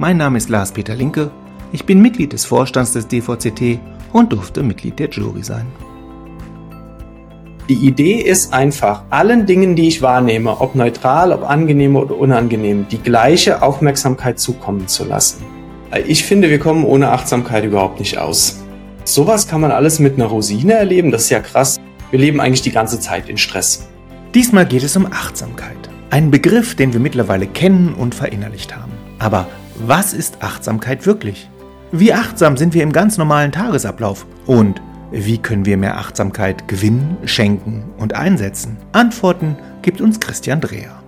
Mein Name ist Lars-Peter Linke, ich bin Mitglied des Vorstands des DVCT und durfte Mitglied der Jury sein. Die Idee ist einfach, allen Dingen, die ich wahrnehme, ob neutral, ob angenehm oder unangenehm, die gleiche Aufmerksamkeit zukommen zu lassen. Ich finde, wir kommen ohne Achtsamkeit überhaupt nicht aus. Sowas kann man alles mit einer Rosine erleben, das ist ja krass. Wir leben eigentlich die ganze Zeit in Stress. Diesmal geht es um Achtsamkeit. Ein Begriff, den wir mittlerweile kennen und verinnerlicht haben. Aber was ist Achtsamkeit wirklich? Wie achtsam sind wir im ganz normalen Tagesablauf? Und wie können wir mehr Achtsamkeit gewinnen, schenken und einsetzen? Antworten gibt uns Christian Dreher.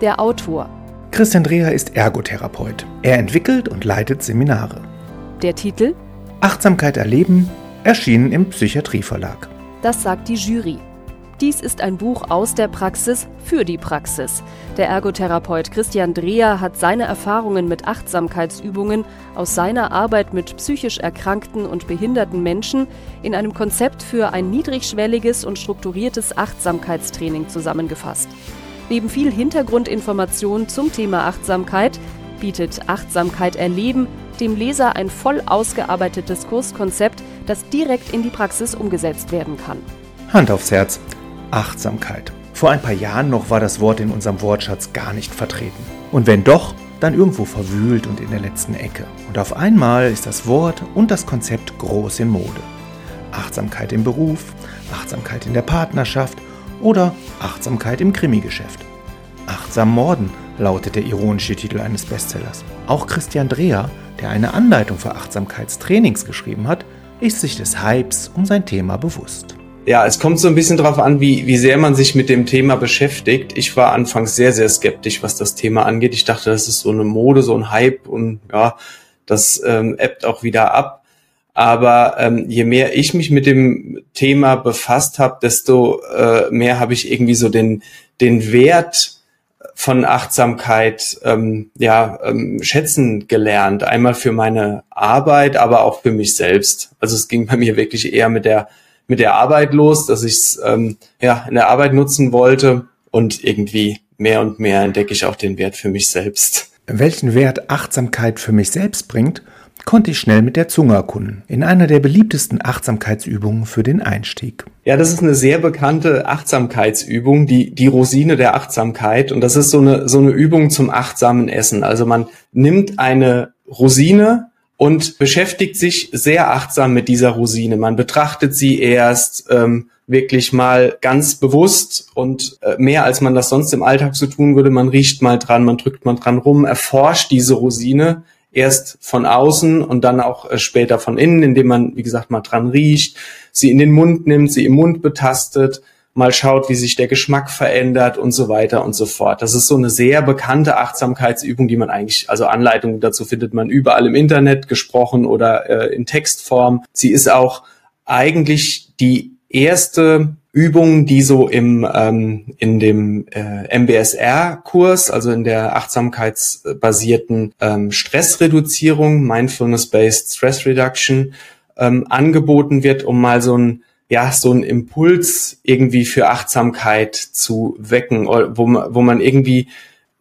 Der Autor. Christian Dreher ist Ergotherapeut. Er entwickelt und leitet Seminare. Der Titel? Achtsamkeit erleben, erschienen im Psychiatrieverlag. Das sagt die Jury. Dies ist ein Buch aus der Praxis für die Praxis. Der Ergotherapeut Christian Dreher hat seine Erfahrungen mit Achtsamkeitsübungen aus seiner Arbeit mit psychisch erkrankten und behinderten Menschen in einem Konzept für ein niedrigschwelliges und strukturiertes Achtsamkeitstraining zusammengefasst. Neben viel Hintergrundinformation zum Thema Achtsamkeit bietet Achtsamkeit erleben dem Leser ein voll ausgearbeitetes Kurskonzept, das direkt in die Praxis umgesetzt werden kann. Hand aufs Herz. Achtsamkeit. Vor ein paar Jahren noch war das Wort in unserem Wortschatz gar nicht vertreten. Und wenn doch, dann irgendwo verwühlt und in der letzten Ecke. Und auf einmal ist das Wort und das Konzept groß in Mode. Achtsamkeit im Beruf, Achtsamkeit in der Partnerschaft oder Achtsamkeit im Krimigeschäft. Achtsam Morden lautet der ironische Titel eines Bestsellers. Auch Christian Dreher, der eine Anleitung für Achtsamkeitstrainings geschrieben hat, ist sich des Hypes um sein Thema bewusst. Ja, es kommt so ein bisschen darauf an, wie, wie sehr man sich mit dem Thema beschäftigt. Ich war anfangs sehr, sehr skeptisch, was das Thema angeht. Ich dachte, das ist so eine Mode, so ein Hype und ja, das ähm, ebbt auch wieder ab. Aber ähm, je mehr ich mich mit dem Thema befasst habe, desto äh, mehr habe ich irgendwie so den, den Wert von Achtsamkeit ähm, ja ähm, schätzen gelernt. Einmal für meine Arbeit, aber auch für mich selbst. Also es ging bei mir wirklich eher mit der mit der Arbeit los, dass ich es ähm, ja, in der Arbeit nutzen wollte und irgendwie mehr und mehr entdecke ich auch den Wert für mich selbst. Welchen Wert Achtsamkeit für mich selbst bringt, konnte ich schnell mit der Zunge erkunden, in einer der beliebtesten Achtsamkeitsübungen für den Einstieg. Ja, das ist eine sehr bekannte Achtsamkeitsübung, die, die Rosine der Achtsamkeit. Und das ist so eine, so eine Übung zum achtsamen Essen. Also man nimmt eine Rosine, und beschäftigt sich sehr achtsam mit dieser Rosine. Man betrachtet sie erst ähm, wirklich mal ganz bewusst und äh, mehr als man das sonst im Alltag so tun würde. Man riecht mal dran, man drückt mal dran rum, erforscht diese Rosine erst von außen und dann auch äh, später von innen, indem man, wie gesagt, mal dran riecht, sie in den Mund nimmt, sie im Mund betastet mal schaut, wie sich der Geschmack verändert und so weiter und so fort. Das ist so eine sehr bekannte Achtsamkeitsübung, die man eigentlich, also Anleitungen dazu findet man überall im Internet gesprochen oder äh, in Textform. Sie ist auch eigentlich die erste Übung, die so im ähm, in dem äh, MBSR-Kurs, also in der achtsamkeitsbasierten ähm, Stressreduzierung, Mindfulness-based Stress Reduction, ähm, angeboten wird, um mal so ein ja, so ein Impuls irgendwie für Achtsamkeit zu wecken, wo man, wo man irgendwie,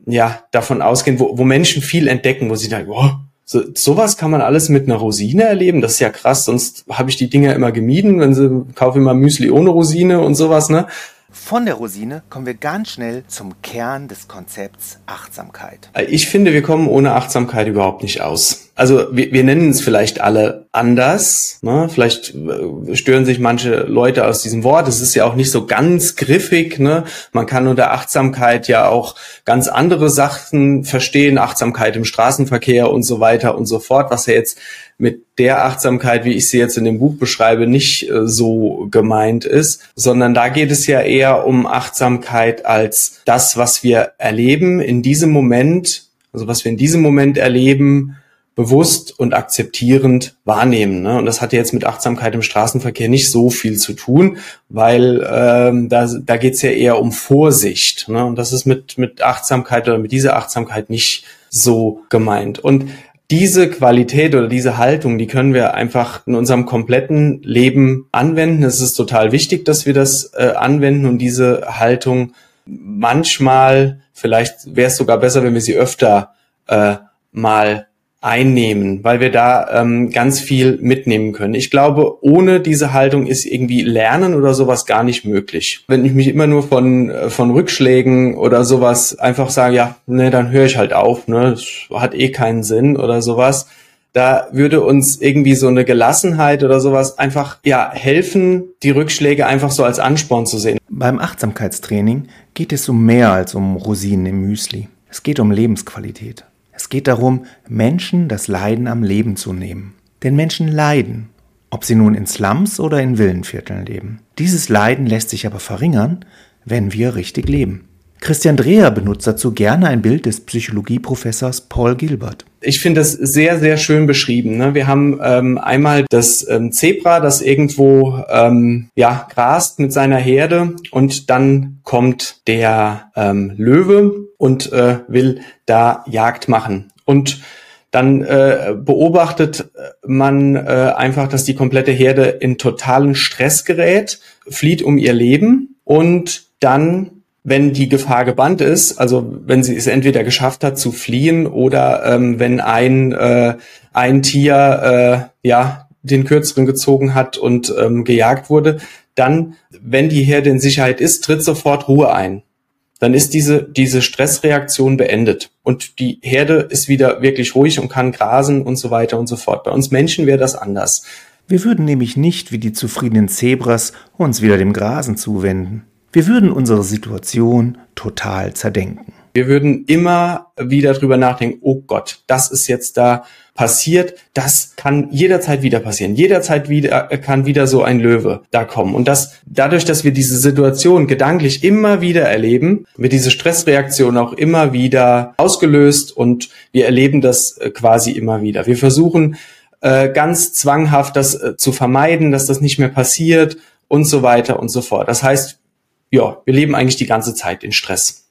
ja, davon ausgehen, wo, wo Menschen viel entdecken, wo sie dann, oh, so, sowas kann man alles mit einer Rosine erleben. Das ist ja krass, sonst habe ich die Dinger immer gemieden, wenn sie kaufe immer Müsli ohne Rosine und sowas, ne? Von der Rosine kommen wir ganz schnell zum Kern des Konzepts Achtsamkeit. Ich finde, wir kommen ohne Achtsamkeit überhaupt nicht aus also wir, wir nennen es vielleicht alle anders. Ne? Vielleicht äh, stören sich manche Leute aus diesem Wort. Es ist ja auch nicht so ganz griffig. Ne? Man kann unter Achtsamkeit ja auch ganz andere Sachen verstehen. Achtsamkeit im Straßenverkehr und so weiter und so fort, was ja jetzt mit der Achtsamkeit, wie ich sie jetzt in dem Buch beschreibe, nicht äh, so gemeint ist, sondern da geht es ja eher um Achtsamkeit als das, was wir erleben in diesem Moment, also was wir in diesem Moment erleben, bewusst und akzeptierend wahrnehmen. Ne? Und das hat jetzt mit Achtsamkeit im Straßenverkehr nicht so viel zu tun, weil ähm, da, da geht es ja eher um Vorsicht. Ne? Und das ist mit, mit Achtsamkeit oder mit dieser Achtsamkeit nicht so gemeint. Und diese Qualität oder diese Haltung, die können wir einfach in unserem kompletten Leben anwenden. Es ist total wichtig, dass wir das äh, anwenden und diese Haltung manchmal, vielleicht wäre es sogar besser, wenn wir sie öfter äh, mal einnehmen, weil wir da ähm, ganz viel mitnehmen können. Ich glaube, ohne diese Haltung ist irgendwie Lernen oder sowas gar nicht möglich. Wenn ich mich immer nur von, äh, von Rückschlägen oder sowas einfach sage, ja, ne, dann höre ich halt auf, ne, das hat eh keinen Sinn oder sowas, da würde uns irgendwie so eine Gelassenheit oder sowas einfach ja helfen, die Rückschläge einfach so als Ansporn zu sehen. Beim Achtsamkeitstraining geht es um mehr als um Rosinen im Müsli. Es geht um Lebensqualität. Es geht darum, Menschen das Leiden am Leben zu nehmen. Denn Menschen leiden, ob sie nun in Slums oder in Villenvierteln leben. Dieses Leiden lässt sich aber verringern, wenn wir richtig leben. Christian Dreher benutzt dazu gerne ein Bild des Psychologieprofessors Paul Gilbert. Ich finde das sehr, sehr schön beschrieben. Ne? Wir haben ähm, einmal das ähm, Zebra, das irgendwo ähm, ja, grast mit seiner Herde und dann kommt der ähm, Löwe und äh, will da Jagd machen. Und dann äh, beobachtet man äh, einfach, dass die komplette Herde in totalen Stress gerät, flieht um ihr Leben und dann wenn die Gefahr gebannt ist, also wenn sie es entweder geschafft hat zu fliehen oder ähm, wenn ein, äh, ein Tier äh, ja den kürzeren gezogen hat und ähm, gejagt wurde, dann, wenn die Herde in Sicherheit ist, tritt sofort Ruhe ein. Dann ist diese, diese Stressreaktion beendet und die Herde ist wieder wirklich ruhig und kann grasen und so weiter und so fort. Bei uns Menschen wäre das anders. Wir würden nämlich nicht wie die zufriedenen Zebras uns wieder dem Grasen zuwenden. Wir würden unsere Situation total zerdenken. Wir würden immer wieder drüber nachdenken, oh Gott, das ist jetzt da passiert, das kann jederzeit wieder passieren. Jederzeit wieder äh, kann wieder so ein Löwe da kommen. Und das, dadurch, dass wir diese Situation gedanklich immer wieder erleben, wird diese Stressreaktion auch immer wieder ausgelöst und wir erleben das äh, quasi immer wieder. Wir versuchen äh, ganz zwanghaft das zu vermeiden, dass das nicht mehr passiert und so weiter und so fort. Das heißt, ja, wir leben eigentlich die ganze Zeit in Stress.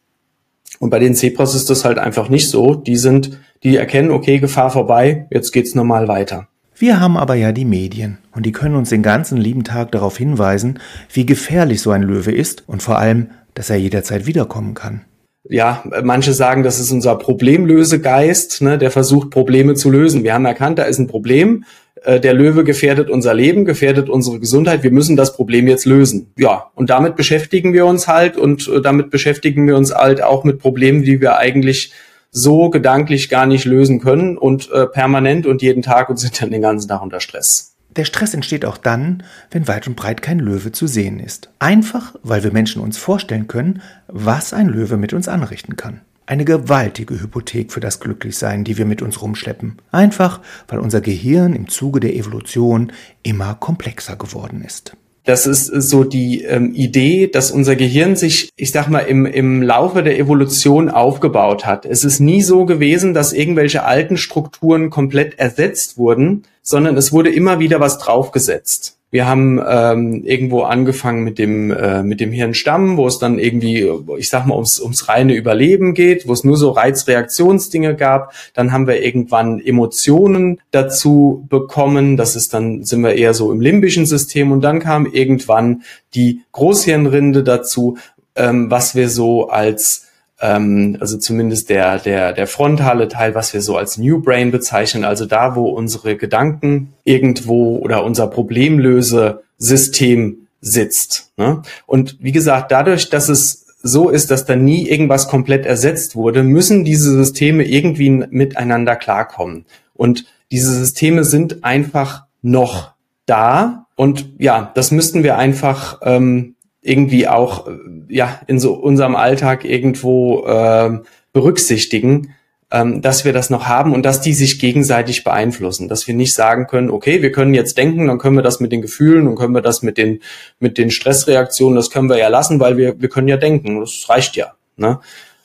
Und bei den Zebras ist das halt einfach nicht so. Die sind, die erkennen, okay, Gefahr vorbei, jetzt geht's normal weiter. Wir haben aber ja die Medien und die können uns den ganzen lieben Tag darauf hinweisen, wie gefährlich so ein Löwe ist und vor allem, dass er jederzeit wiederkommen kann. Ja, manche sagen, das ist unser Problemlösegeist, ne, der versucht, Probleme zu lösen. Wir haben erkannt, da ist ein Problem äh, der Löwe gefährdet unser Leben, gefährdet unsere Gesundheit, wir müssen das Problem jetzt lösen. Ja, und damit beschäftigen wir uns halt und äh, damit beschäftigen wir uns halt auch mit Problemen, die wir eigentlich so gedanklich gar nicht lösen können und äh, permanent und jeden Tag und sind dann den ganzen Tag unter Stress. Der Stress entsteht auch dann, wenn weit und breit kein Löwe zu sehen ist. Einfach, weil wir Menschen uns vorstellen können, was ein Löwe mit uns anrichten kann. Eine gewaltige Hypothek für das Glücklichsein, die wir mit uns rumschleppen. Einfach, weil unser Gehirn im Zuge der Evolution immer komplexer geworden ist. Das ist so die ähm, Idee, dass unser Gehirn sich, ich sag mal, im, im Laufe der Evolution aufgebaut hat. Es ist nie so gewesen, dass irgendwelche alten Strukturen komplett ersetzt wurden, sondern es wurde immer wieder was draufgesetzt. Wir haben ähm, irgendwo angefangen mit dem äh, mit dem Hirnstamm, wo es dann irgendwie, ich sag mal, ums, ums reine Überleben geht, wo es nur so Reizreaktionsdinge gab. Dann haben wir irgendwann Emotionen dazu bekommen. Das ist dann sind wir eher so im limbischen System und dann kam irgendwann die Großhirnrinde dazu, ähm, was wir so als ähm, also zumindest der, der, der frontale Teil, was wir so als New Brain bezeichnen, also da, wo unsere Gedanken irgendwo oder unser Problemlösesystem sitzt. Ne? Und wie gesagt, dadurch, dass es so ist, dass da nie irgendwas komplett ersetzt wurde, müssen diese Systeme irgendwie miteinander klarkommen. Und diese Systeme sind einfach noch da. Und ja, das müssten wir einfach ähm, irgendwie auch äh, ja in so unserem Alltag irgendwo äh, berücksichtigen, ähm, dass wir das noch haben und dass die sich gegenseitig beeinflussen, dass wir nicht sagen können, okay, wir können jetzt denken, dann können wir das mit den Gefühlen und können wir das mit den mit den Stressreaktionen, das können wir ja lassen, weil wir wir können ja denken, das reicht ja. Ne?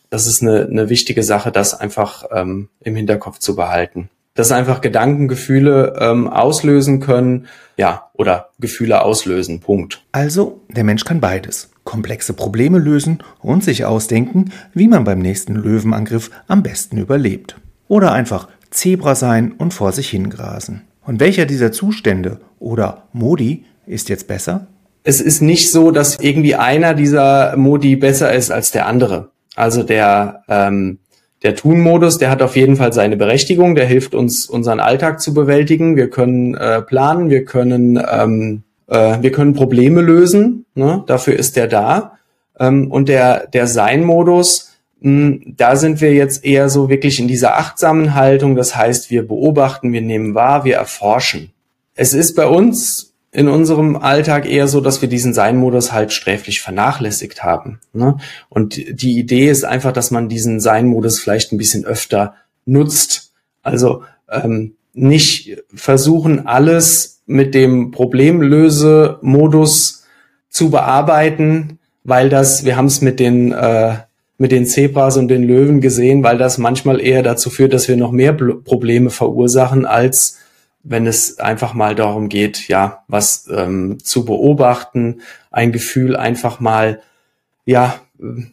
Das ist eine, eine wichtige Sache, das einfach ähm, im Hinterkopf zu behalten dass einfach Gedankengefühle ähm, auslösen können, ja, oder Gefühle auslösen. Punkt. Also, der Mensch kann beides. Komplexe Probleme lösen und sich ausdenken, wie man beim nächsten Löwenangriff am besten überlebt. Oder einfach Zebra sein und vor sich hingrasen. Und welcher dieser Zustände oder Modi ist jetzt besser? Es ist nicht so, dass irgendwie einer dieser Modi besser ist als der andere. Also der, ähm, der Tun-Modus, der hat auf jeden Fall seine Berechtigung, der hilft uns, unseren Alltag zu bewältigen. Wir können äh, planen, wir können, ähm, äh, wir können Probleme lösen, ne? dafür ist der da. Ähm, und der, der Sein-Modus, hm, da sind wir jetzt eher so wirklich in dieser achtsamen Haltung. Das heißt, wir beobachten, wir nehmen wahr, wir erforschen. Es ist bei uns in unserem Alltag eher so, dass wir diesen Sein-Modus halt sträflich vernachlässigt haben. Ne? Und die Idee ist einfach, dass man diesen Sein-Modus vielleicht ein bisschen öfter nutzt. Also ähm, nicht versuchen, alles mit dem Problemlöse-Modus zu bearbeiten, weil das, wir haben es mit den äh, mit den Zebras und den Löwen gesehen, weil das manchmal eher dazu führt, dass wir noch mehr Probleme verursachen, als wenn es einfach mal darum geht, ja, was ähm, zu beobachten, ein Gefühl einfach mal, ja,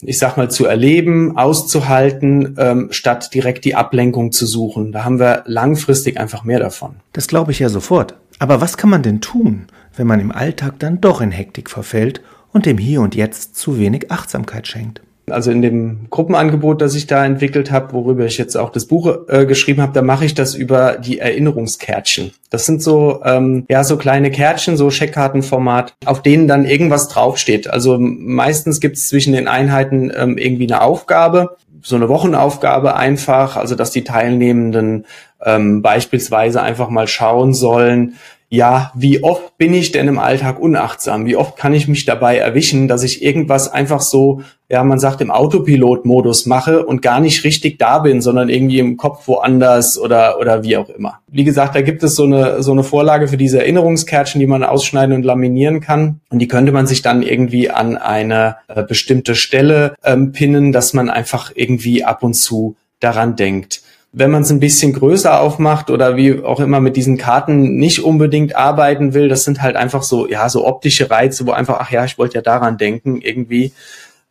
ich sag mal, zu erleben, auszuhalten, ähm, statt direkt die Ablenkung zu suchen. Da haben wir langfristig einfach mehr davon. Das glaube ich ja sofort. Aber was kann man denn tun, wenn man im Alltag dann doch in Hektik verfällt und dem Hier und Jetzt zu wenig Achtsamkeit schenkt? Also in dem Gruppenangebot, das ich da entwickelt habe, worüber ich jetzt auch das Buch äh, geschrieben habe, da mache ich das über die Erinnerungskärtchen. Das sind so ähm, ja so kleine Kärtchen, so Scheckkartenformat, auf denen dann irgendwas draufsteht. Also meistens gibt es zwischen den Einheiten ähm, irgendwie eine Aufgabe, so eine Wochenaufgabe einfach, also dass die Teilnehmenden ähm, beispielsweise einfach mal schauen sollen, ja, wie oft bin ich denn im Alltag unachtsam? Wie oft kann ich mich dabei erwischen, dass ich irgendwas einfach so, ja, man sagt im Autopilot-Modus mache und gar nicht richtig da bin, sondern irgendwie im Kopf woanders oder, oder wie auch immer. Wie gesagt, da gibt es so eine, so eine Vorlage für diese Erinnerungskärtchen, die man ausschneiden und laminieren kann. Und die könnte man sich dann irgendwie an eine äh, bestimmte Stelle ähm, pinnen, dass man einfach irgendwie ab und zu daran denkt wenn man es ein bisschen größer aufmacht oder wie auch immer mit diesen Karten nicht unbedingt arbeiten will, das sind halt einfach so, ja, so optische Reize, wo einfach, ach ja, ich wollte ja daran denken, irgendwie.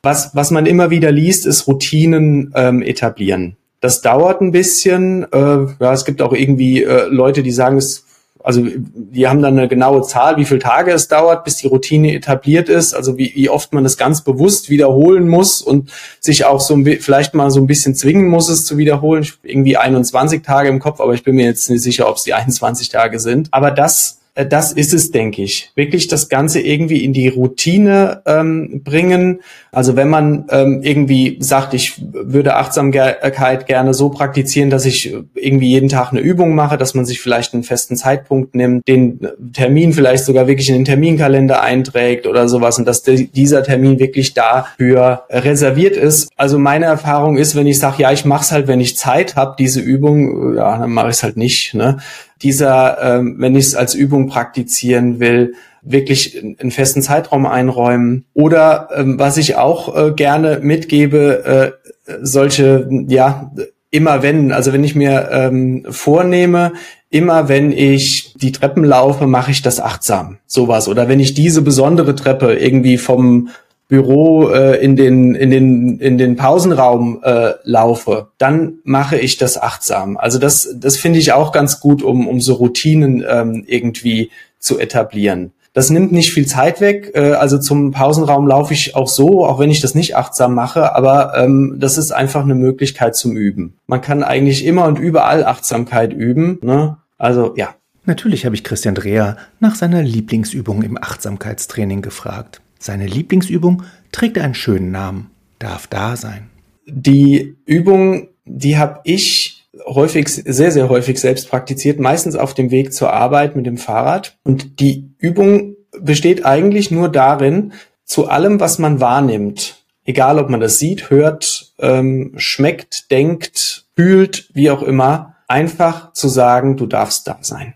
Was, was man immer wieder liest, ist Routinen ähm, etablieren. Das dauert ein bisschen. Äh, ja, es gibt auch irgendwie äh, Leute, die sagen, es also die haben dann eine genaue Zahl, wie viele Tage es dauert, bis die Routine etabliert ist, also wie, wie oft man es ganz bewusst wiederholen muss und sich auch so vielleicht mal so ein bisschen zwingen muss, es zu wiederholen. Irgendwie 21 Tage im Kopf, aber ich bin mir jetzt nicht sicher, ob es die 21 Tage sind. Aber das das ist es, denke ich. Wirklich das Ganze irgendwie in die Routine ähm, bringen. Also wenn man ähm, irgendwie sagt, ich würde Achtsamkeit gerne so praktizieren, dass ich irgendwie jeden Tag eine Übung mache, dass man sich vielleicht einen festen Zeitpunkt nimmt, den Termin vielleicht sogar wirklich in den Terminkalender einträgt oder sowas und dass dieser Termin wirklich dafür reserviert ist. Also meine Erfahrung ist, wenn ich sage, ja, ich mache es halt, wenn ich Zeit habe, diese Übung, ja, dann mache ich es halt nicht. Ne? Dieser, ähm, wenn ich es als Übung praktizieren will, wirklich einen festen Zeitraum einräumen. Oder ähm, was ich auch äh, gerne mitgebe, äh, solche, ja, immer wenn, also wenn ich mir ähm, vornehme, immer wenn ich die Treppen laufe, mache ich das achtsam. Sowas. Oder wenn ich diese besondere Treppe irgendwie vom Büro äh, in den in den in den Pausenraum äh, laufe, dann mache ich das achtsam. Also das das finde ich auch ganz gut, um um so Routinen ähm, irgendwie zu etablieren. Das nimmt nicht viel Zeit weg. Äh, also zum Pausenraum laufe ich auch so, auch wenn ich das nicht achtsam mache. Aber ähm, das ist einfach eine Möglichkeit zum Üben. Man kann eigentlich immer und überall Achtsamkeit üben. Ne? Also ja. Natürlich habe ich Christian Dreher nach seiner Lieblingsübung im Achtsamkeitstraining gefragt. Seine Lieblingsübung trägt einen schönen Namen, darf da sein. Die Übung, die habe ich häufig, sehr, sehr häufig selbst praktiziert, meistens auf dem Weg zur Arbeit mit dem Fahrrad. Und die Übung besteht eigentlich nur darin, zu allem, was man wahrnimmt, egal ob man das sieht, hört, ähm, schmeckt, denkt, fühlt, wie auch immer, einfach zu sagen, du darfst da sein.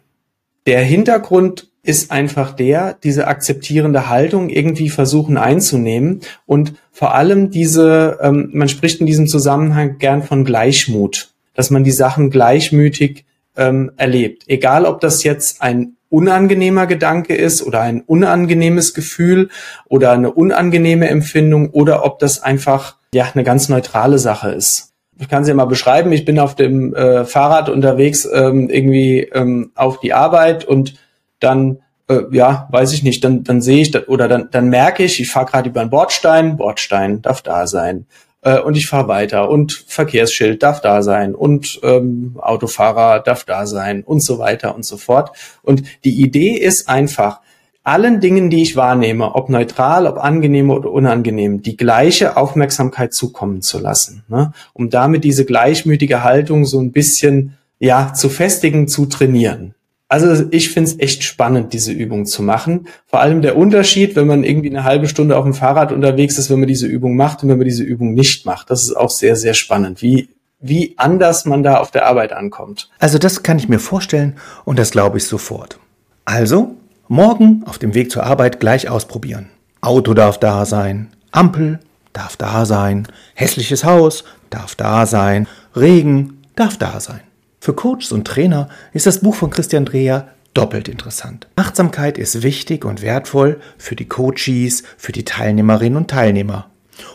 Der Hintergrund ist einfach der, diese akzeptierende Haltung irgendwie versuchen einzunehmen und vor allem diese, ähm, man spricht in diesem Zusammenhang gern von Gleichmut, dass man die Sachen gleichmütig ähm, erlebt. Egal, ob das jetzt ein unangenehmer Gedanke ist oder ein unangenehmes Gefühl oder eine unangenehme Empfindung oder ob das einfach ja eine ganz neutrale Sache ist. Ich kann es ja mal beschreiben. Ich bin auf dem äh, Fahrrad unterwegs ähm, irgendwie ähm, auf die Arbeit und dann äh, ja, weiß ich nicht, dann, dann sehe ich oder dann, dann merke ich, ich fahre gerade über einen Bordstein, Bordstein darf da sein. Äh, und ich fahre weiter und Verkehrsschild darf da sein und ähm, Autofahrer darf da sein und so weiter und so fort. Und die Idee ist einfach, allen Dingen, die ich wahrnehme, ob neutral, ob angenehm oder unangenehm, die gleiche Aufmerksamkeit zukommen zu lassen, ne? um damit diese gleichmütige Haltung so ein bisschen ja zu festigen, zu trainieren. Also ich finde es echt spannend, diese Übung zu machen. Vor allem der Unterschied, wenn man irgendwie eine halbe Stunde auf dem Fahrrad unterwegs ist, wenn man diese Übung macht und wenn man diese Übung nicht macht. Das ist auch sehr, sehr spannend, wie, wie anders man da auf der Arbeit ankommt. Also das kann ich mir vorstellen und das glaube ich sofort. Also, morgen auf dem Weg zur Arbeit gleich ausprobieren. Auto darf da sein, Ampel darf da sein, hässliches Haus darf da sein, Regen darf da sein. Für Coaches und Trainer ist das Buch von Christian Dreher doppelt interessant. Achtsamkeit ist wichtig und wertvoll für die Coaches, für die Teilnehmerinnen und Teilnehmer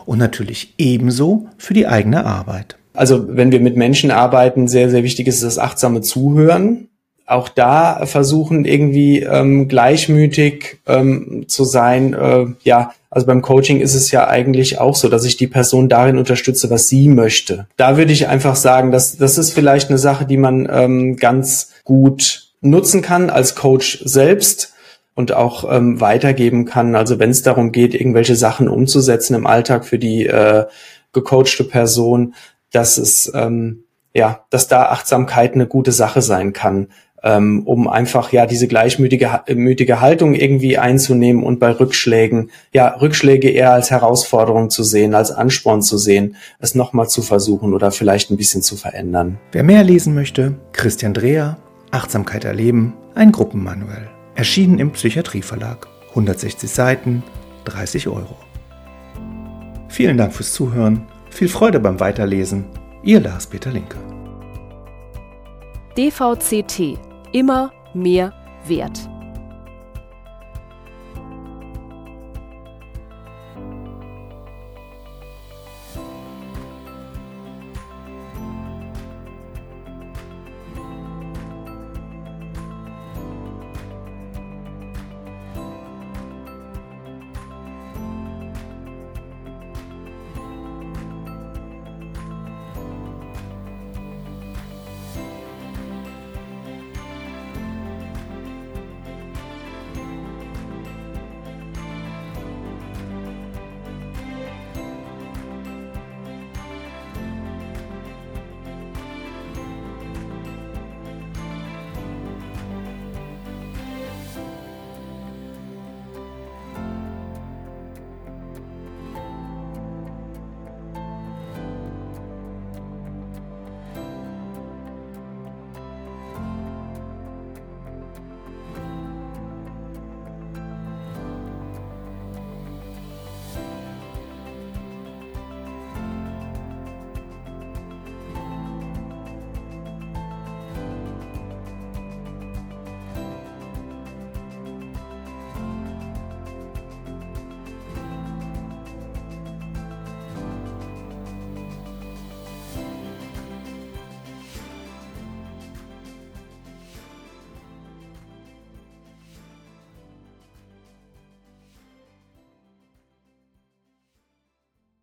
und natürlich ebenso für die eigene Arbeit. Also wenn wir mit Menschen arbeiten, sehr, sehr wichtig ist das achtsame Zuhören auch da versuchen irgendwie ähm, gleichmütig ähm, zu sein. Äh, ja, also beim Coaching ist es ja eigentlich auch so, dass ich die Person darin unterstütze, was sie möchte. Da würde ich einfach sagen, dass das ist vielleicht eine Sache, die man ähm, ganz gut nutzen kann als Coach selbst und auch ähm, weitergeben kann. Also wenn es darum geht, irgendwelche Sachen umzusetzen im Alltag für die äh, gecoachte Person, dass es ähm, ja, dass da Achtsamkeit eine gute Sache sein kann ähm, um einfach ja diese gleichmütige mütige Haltung irgendwie einzunehmen und bei Rückschlägen, ja, Rückschläge eher als Herausforderung zu sehen, als Ansporn zu sehen, es nochmal zu versuchen oder vielleicht ein bisschen zu verändern. Wer mehr lesen möchte, Christian Dreher, Achtsamkeit erleben, ein Gruppenmanuell. Erschienen im Psychiatrieverlag. 160 Seiten, 30 Euro. Vielen Dank fürs Zuhören, viel Freude beim Weiterlesen. Ihr Lars-Peter Linke. DVCT immer mehr wert.